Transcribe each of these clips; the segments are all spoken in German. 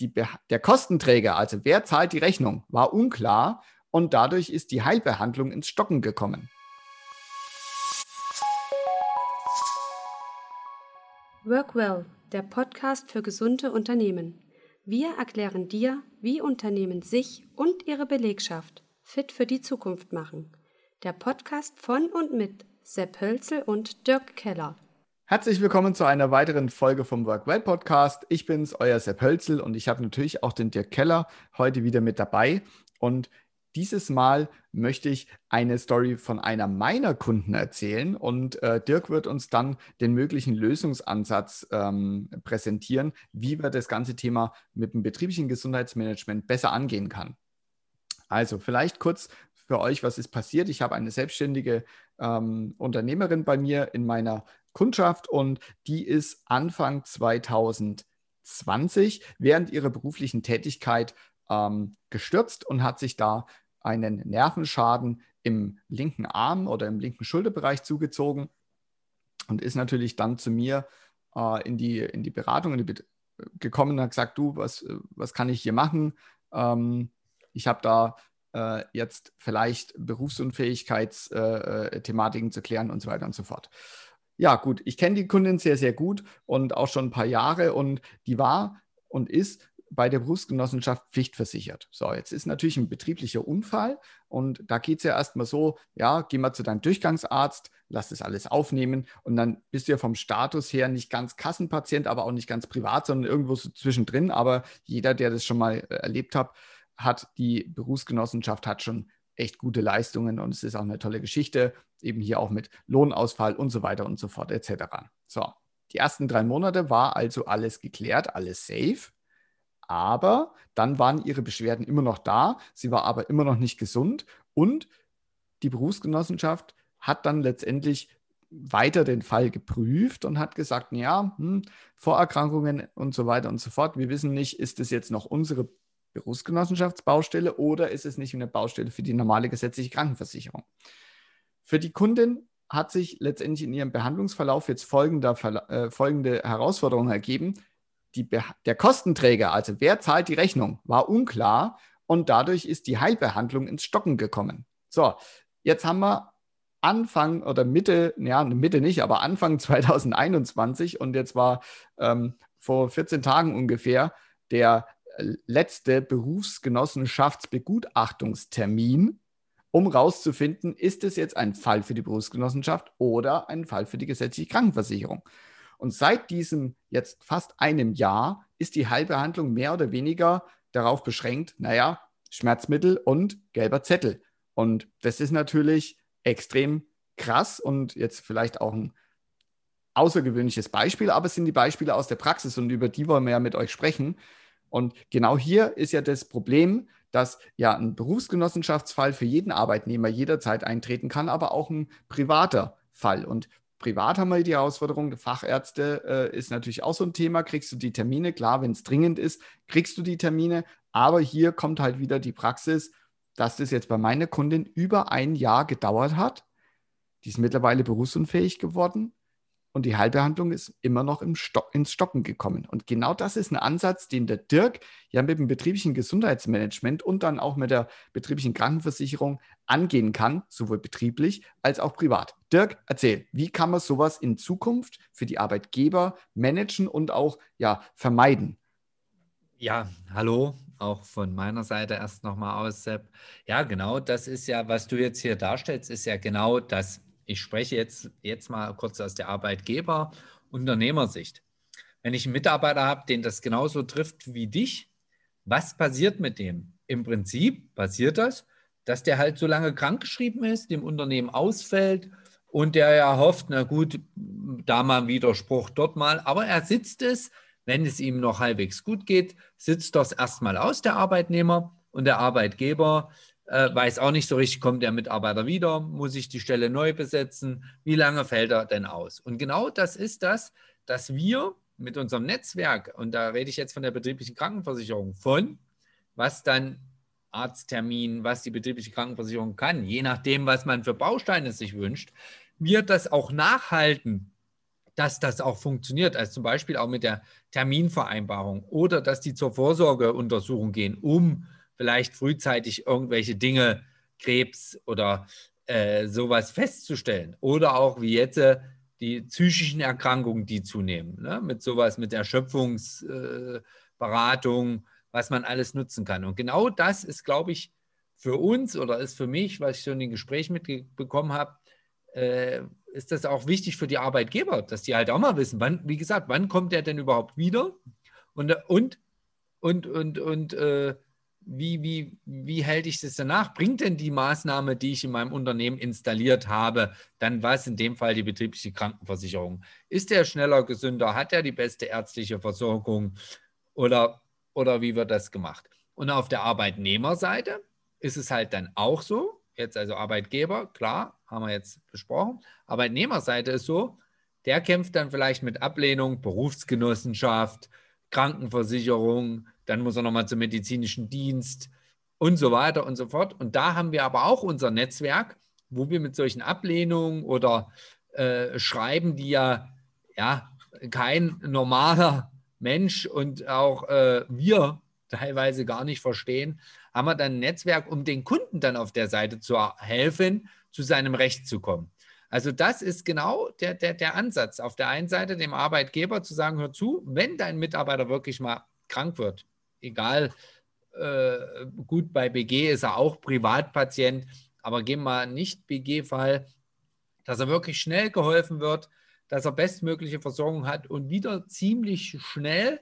die, der Kostenträger, also wer zahlt die Rechnung, war unklar und dadurch ist die Heilbehandlung ins Stocken gekommen. Workwell, der Podcast für gesunde Unternehmen. Wir erklären dir, wie Unternehmen sich und ihre Belegschaft fit für die Zukunft machen. Der Podcast von und mit Sepp Hölzel und Dirk Keller. Herzlich willkommen zu einer weiteren Folge vom Workwell Podcast. Ich bin's, euer Sepp Hölzel und ich habe natürlich auch den Dirk Keller heute wieder mit dabei. Und dieses Mal möchte ich eine Story von einer meiner Kunden erzählen und äh, Dirk wird uns dann den möglichen Lösungsansatz ähm, präsentieren, wie wir das ganze Thema mit dem betrieblichen Gesundheitsmanagement besser angehen kann. Also vielleicht kurz für euch, was ist passiert. Ich habe eine selbstständige ähm, Unternehmerin bei mir in meiner Kundschaft und die ist Anfang 2020 während ihrer beruflichen Tätigkeit ähm, gestürzt und hat sich da einen Nervenschaden im linken Arm oder im linken Schulterbereich zugezogen und ist natürlich dann zu mir äh, in, die, in die Beratung in die Be gekommen und hat gesagt, du, was, was kann ich hier machen? Ähm, ich habe da äh, jetzt vielleicht Berufsunfähigkeitsthematiken äh, zu klären und so weiter und so fort. Ja, gut, ich kenne die Kundin sehr, sehr gut und auch schon ein paar Jahre und die war und ist bei der Berufsgenossenschaft pflichtversichert. So, jetzt ist natürlich ein betrieblicher Unfall und da geht es ja erstmal so, ja, geh mal zu deinem Durchgangsarzt, lass das alles aufnehmen und dann bist du ja vom Status her nicht ganz Kassenpatient, aber auch nicht ganz privat, sondern irgendwo so zwischendrin. Aber jeder, der das schon mal äh, erlebt hat, hat die Berufsgenossenschaft hat schon echt gute Leistungen und es ist auch eine tolle Geschichte, eben hier auch mit Lohnausfall und so weiter und so fort etc. So, die ersten drei Monate war also alles geklärt, alles safe. Aber dann waren ihre Beschwerden immer noch da, sie war aber immer noch nicht gesund und die Berufsgenossenschaft hat dann letztendlich weiter den Fall geprüft und hat gesagt, ja, hm, Vorerkrankungen und so weiter und so fort. Wir wissen nicht, ist es jetzt noch unsere Berufsgenossenschaftsbaustelle oder ist es nicht eine Baustelle für die normale gesetzliche Krankenversicherung? Für die Kundin hat sich letztendlich in ihrem Behandlungsverlauf jetzt folgender, äh, folgende Herausforderung ergeben. Der Kostenträger, also wer zahlt die Rechnung, war unklar und dadurch ist die Heilbehandlung ins Stocken gekommen. So, jetzt haben wir Anfang oder Mitte, ja, Mitte nicht, aber Anfang 2021 und jetzt war ähm, vor 14 Tagen ungefähr der letzte Berufsgenossenschaftsbegutachtungstermin, um rauszufinden, ist es jetzt ein Fall für die Berufsgenossenschaft oder ein Fall für die gesetzliche Krankenversicherung. Und seit diesem jetzt fast einem Jahr ist die Heilbehandlung mehr oder weniger darauf beschränkt, naja, Schmerzmittel und gelber Zettel. Und das ist natürlich extrem krass und jetzt vielleicht auch ein außergewöhnliches Beispiel, aber es sind die Beispiele aus der Praxis und über die wollen wir ja mit euch sprechen. Und genau hier ist ja das Problem, dass ja ein Berufsgenossenschaftsfall für jeden Arbeitnehmer jederzeit eintreten kann, aber auch ein privater Fall. Und privat haben wir die Herausforderung, Fachärzte äh, ist natürlich auch so ein Thema. Kriegst du die Termine? Klar, wenn es dringend ist, kriegst du die Termine. Aber hier kommt halt wieder die Praxis, dass das jetzt bei meiner Kundin über ein Jahr gedauert hat. Die ist mittlerweile berufsunfähig geworden und die Heilbehandlung ist immer noch im Stock, ins Stocken gekommen. Und genau das ist ein Ansatz, den der Dirk ja mit dem betrieblichen Gesundheitsmanagement und dann auch mit der betrieblichen Krankenversicherung angehen kann, sowohl betrieblich als auch privat. Dirk, erzähl, wie kann man sowas in Zukunft für die Arbeitgeber managen und auch ja, vermeiden? Ja, hallo, auch von meiner Seite erst nochmal aus, Sepp. Ja, genau, das ist ja, was du jetzt hier darstellst, ist ja genau das ich spreche jetzt, jetzt mal kurz aus der Arbeitgeber-Unternehmersicht. Wenn ich einen Mitarbeiter habe, den das genauso trifft wie dich, was passiert mit dem? Im Prinzip passiert das, dass der halt so lange krankgeschrieben ist, dem Unternehmen ausfällt und der ja hofft, na gut, da mal ein Widerspruch, dort mal, aber er sitzt es, wenn es ihm noch halbwegs gut geht, sitzt das erstmal aus, der Arbeitnehmer und der Arbeitgeber äh, weiß auch nicht so richtig, kommt der Mitarbeiter wieder, muss ich die Stelle neu besetzen, wie lange fällt er denn aus? Und genau das ist das, dass wir mit unserem Netzwerk, und da rede ich jetzt von der betrieblichen Krankenversicherung, von was dann Arzttermin, was die betriebliche Krankenversicherung kann, je nachdem, was man für Bausteine sich wünscht, wir das auch nachhalten, dass das auch funktioniert, als zum Beispiel auch mit der Terminvereinbarung oder dass die zur Vorsorgeuntersuchung gehen, um vielleicht frühzeitig irgendwelche Dinge, Krebs oder äh, sowas festzustellen. Oder auch wie jetzt äh, die psychischen Erkrankungen, die zunehmen, ne? mit sowas, mit Erschöpfungsberatung, äh, was man alles nutzen kann. Und genau das ist, glaube ich, für uns oder ist für mich, was ich so in den Gesprächen mitbekommen habe, äh, ist das auch wichtig für die Arbeitgeber, dass die halt auch mal wissen, wann, wie gesagt, wann kommt der denn überhaupt wieder und, und, und, und, und äh, wie, wie, wie hält ich das danach? Bringt denn die Maßnahme, die ich in meinem Unternehmen installiert habe, dann was, in dem Fall die betriebliche Krankenversicherung? Ist der schneller, gesünder? Hat er die beste ärztliche Versorgung? Oder, oder wie wird das gemacht? Und auf der Arbeitnehmerseite ist es halt dann auch so, jetzt also Arbeitgeber, klar, haben wir jetzt besprochen. Arbeitnehmerseite ist so, der kämpft dann vielleicht mit Ablehnung, Berufsgenossenschaft, Krankenversicherung, dann muss er nochmal zum medizinischen Dienst und so weiter und so fort. Und da haben wir aber auch unser Netzwerk, wo wir mit solchen Ablehnungen oder äh, Schreiben, die ja, ja kein normaler Mensch und auch äh, wir teilweise gar nicht verstehen, haben wir dann ein Netzwerk, um den Kunden dann auf der Seite zu helfen, zu seinem Recht zu kommen. Also das ist genau der, der, der Ansatz. Auf der einen Seite dem Arbeitgeber zu sagen, hör zu, wenn dein Mitarbeiter wirklich mal krank wird, egal, äh, gut, bei BG ist er auch Privatpatient, aber gehen wir nicht BG-Fall, dass er wirklich schnell geholfen wird, dass er bestmögliche Versorgung hat und wieder ziemlich schnell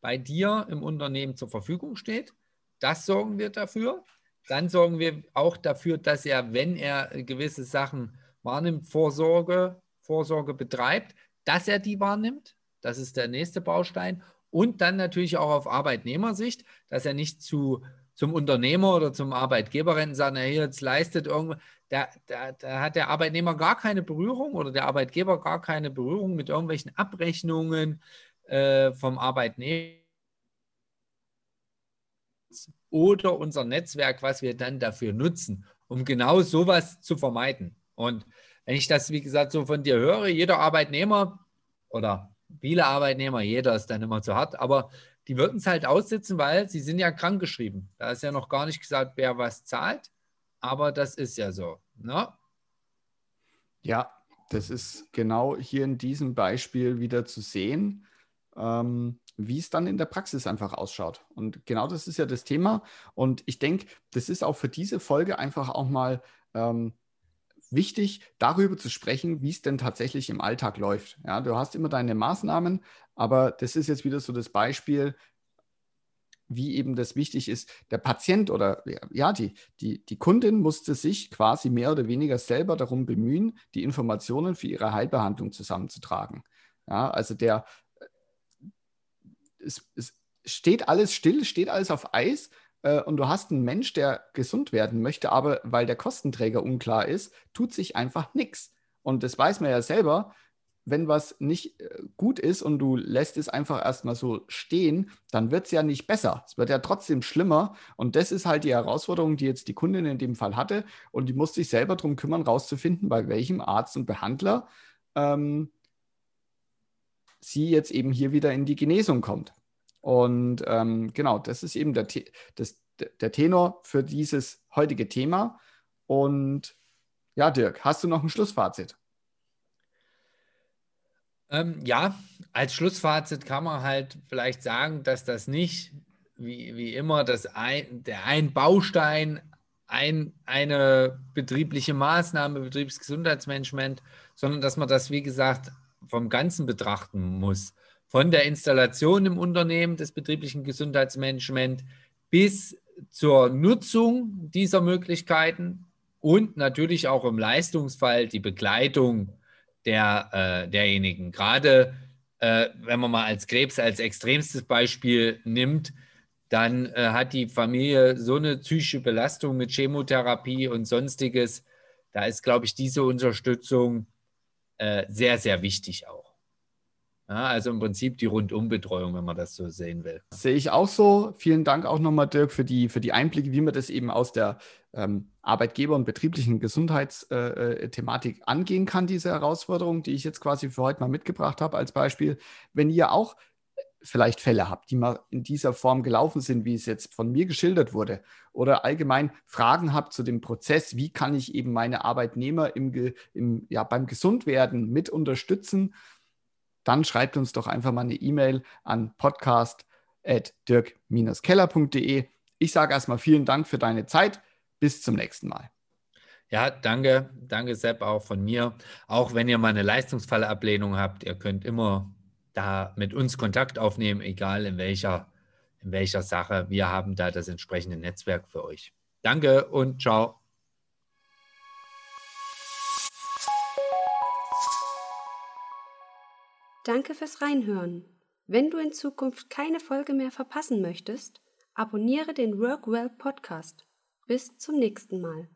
bei dir im Unternehmen zur Verfügung steht. Das sorgen wir dafür. Dann sorgen wir auch dafür, dass er, wenn er gewisse Sachen wahrnimmt, Vorsorge, Vorsorge betreibt, dass er die wahrnimmt. Das ist der nächste Baustein. Und dann natürlich auch auf Arbeitnehmersicht, dass er nicht zu, zum Unternehmer oder zum Arbeitgeber rennt und sagt, na, hier, jetzt leistet irgendwas. Da, da, da hat der Arbeitnehmer gar keine Berührung oder der Arbeitgeber gar keine Berührung mit irgendwelchen Abrechnungen äh, vom Arbeitnehmer oder unser Netzwerk, was wir dann dafür nutzen, um genau sowas zu vermeiden. Und wenn ich das, wie gesagt, so von dir höre, jeder Arbeitnehmer oder viele Arbeitnehmer, jeder ist dann immer zu hart, aber die würden es halt aussitzen, weil sie sind ja krankgeschrieben. Da ist ja noch gar nicht gesagt, wer was zahlt, aber das ist ja so. Ne? Ja, das ist genau hier in diesem Beispiel wieder zu sehen, ähm, wie es dann in der Praxis einfach ausschaut. Und genau das ist ja das Thema. Und ich denke, das ist auch für diese Folge einfach auch mal ähm, wichtig, darüber zu sprechen, wie es denn tatsächlich im Alltag läuft. Ja, du hast immer deine Maßnahmen, aber das ist jetzt wieder so das Beispiel, wie eben das wichtig ist. Der Patient oder ja, die, die, die Kundin musste sich quasi mehr oder weniger selber darum bemühen, die Informationen für ihre Heilbehandlung zusammenzutragen. Ja, also der es, es steht alles still, steht alles auf Eis äh, und du hast einen Mensch, der gesund werden möchte, aber weil der Kostenträger unklar ist, tut sich einfach nichts. Und das weiß man ja selber, wenn was nicht äh, gut ist und du lässt es einfach erstmal so stehen, dann wird es ja nicht besser. Es wird ja trotzdem schlimmer. Und das ist halt die Herausforderung, die jetzt die Kundin in dem Fall hatte. Und die musste sich selber darum kümmern, rauszufinden, bei welchem Arzt und Behandler ähm, sie jetzt eben hier wieder in die Genesung kommt. Und ähm, genau, das ist eben der, das, der Tenor für dieses heutige Thema. Und ja, Dirk, hast du noch ein Schlussfazit? Ähm, ja, als Schlussfazit kann man halt vielleicht sagen, dass das nicht wie, wie immer das ein, der ein Baustein, ein, eine betriebliche Maßnahme, Betriebsgesundheitsmanagement, sondern dass man das, wie gesagt, vom Ganzen betrachten muss von der Installation im Unternehmen des betrieblichen Gesundheitsmanagements bis zur Nutzung dieser Möglichkeiten und natürlich auch im Leistungsfall die Begleitung der, äh, derjenigen. Gerade äh, wenn man mal als Krebs als extremstes Beispiel nimmt, dann äh, hat die Familie so eine psychische Belastung mit Chemotherapie und sonstiges. Da ist, glaube ich, diese Unterstützung äh, sehr, sehr wichtig auch. Ja, also im Prinzip die Rundumbetreuung, wenn man das so sehen will. Sehe ich auch so. Vielen Dank auch nochmal, Dirk, für die, für die Einblicke, wie man das eben aus der ähm, Arbeitgeber- und betrieblichen Gesundheitsthematik äh, äh angehen kann, diese Herausforderung, die ich jetzt quasi für heute mal mitgebracht habe als Beispiel. Wenn ihr auch vielleicht Fälle habt, die mal in dieser Form gelaufen sind, wie es jetzt von mir geschildert wurde, oder allgemein Fragen habt zu dem Prozess, wie kann ich eben meine Arbeitnehmer im, im, ja, beim Gesundwerden mit unterstützen, dann schreibt uns doch einfach mal eine E-Mail an podcast.dirk-keller.de. Ich sage erstmal vielen Dank für deine Zeit. Bis zum nächsten Mal. Ja, danke. Danke, Sepp, auch von mir. Auch wenn ihr mal eine Leistungsfallablehnung habt, ihr könnt immer da mit uns Kontakt aufnehmen, egal in welcher, in welcher Sache. Wir haben da das entsprechende Netzwerk für euch. Danke und ciao. Danke fürs Reinhören. Wenn du in Zukunft keine Folge mehr verpassen möchtest, abonniere den Workwell Podcast. Bis zum nächsten Mal.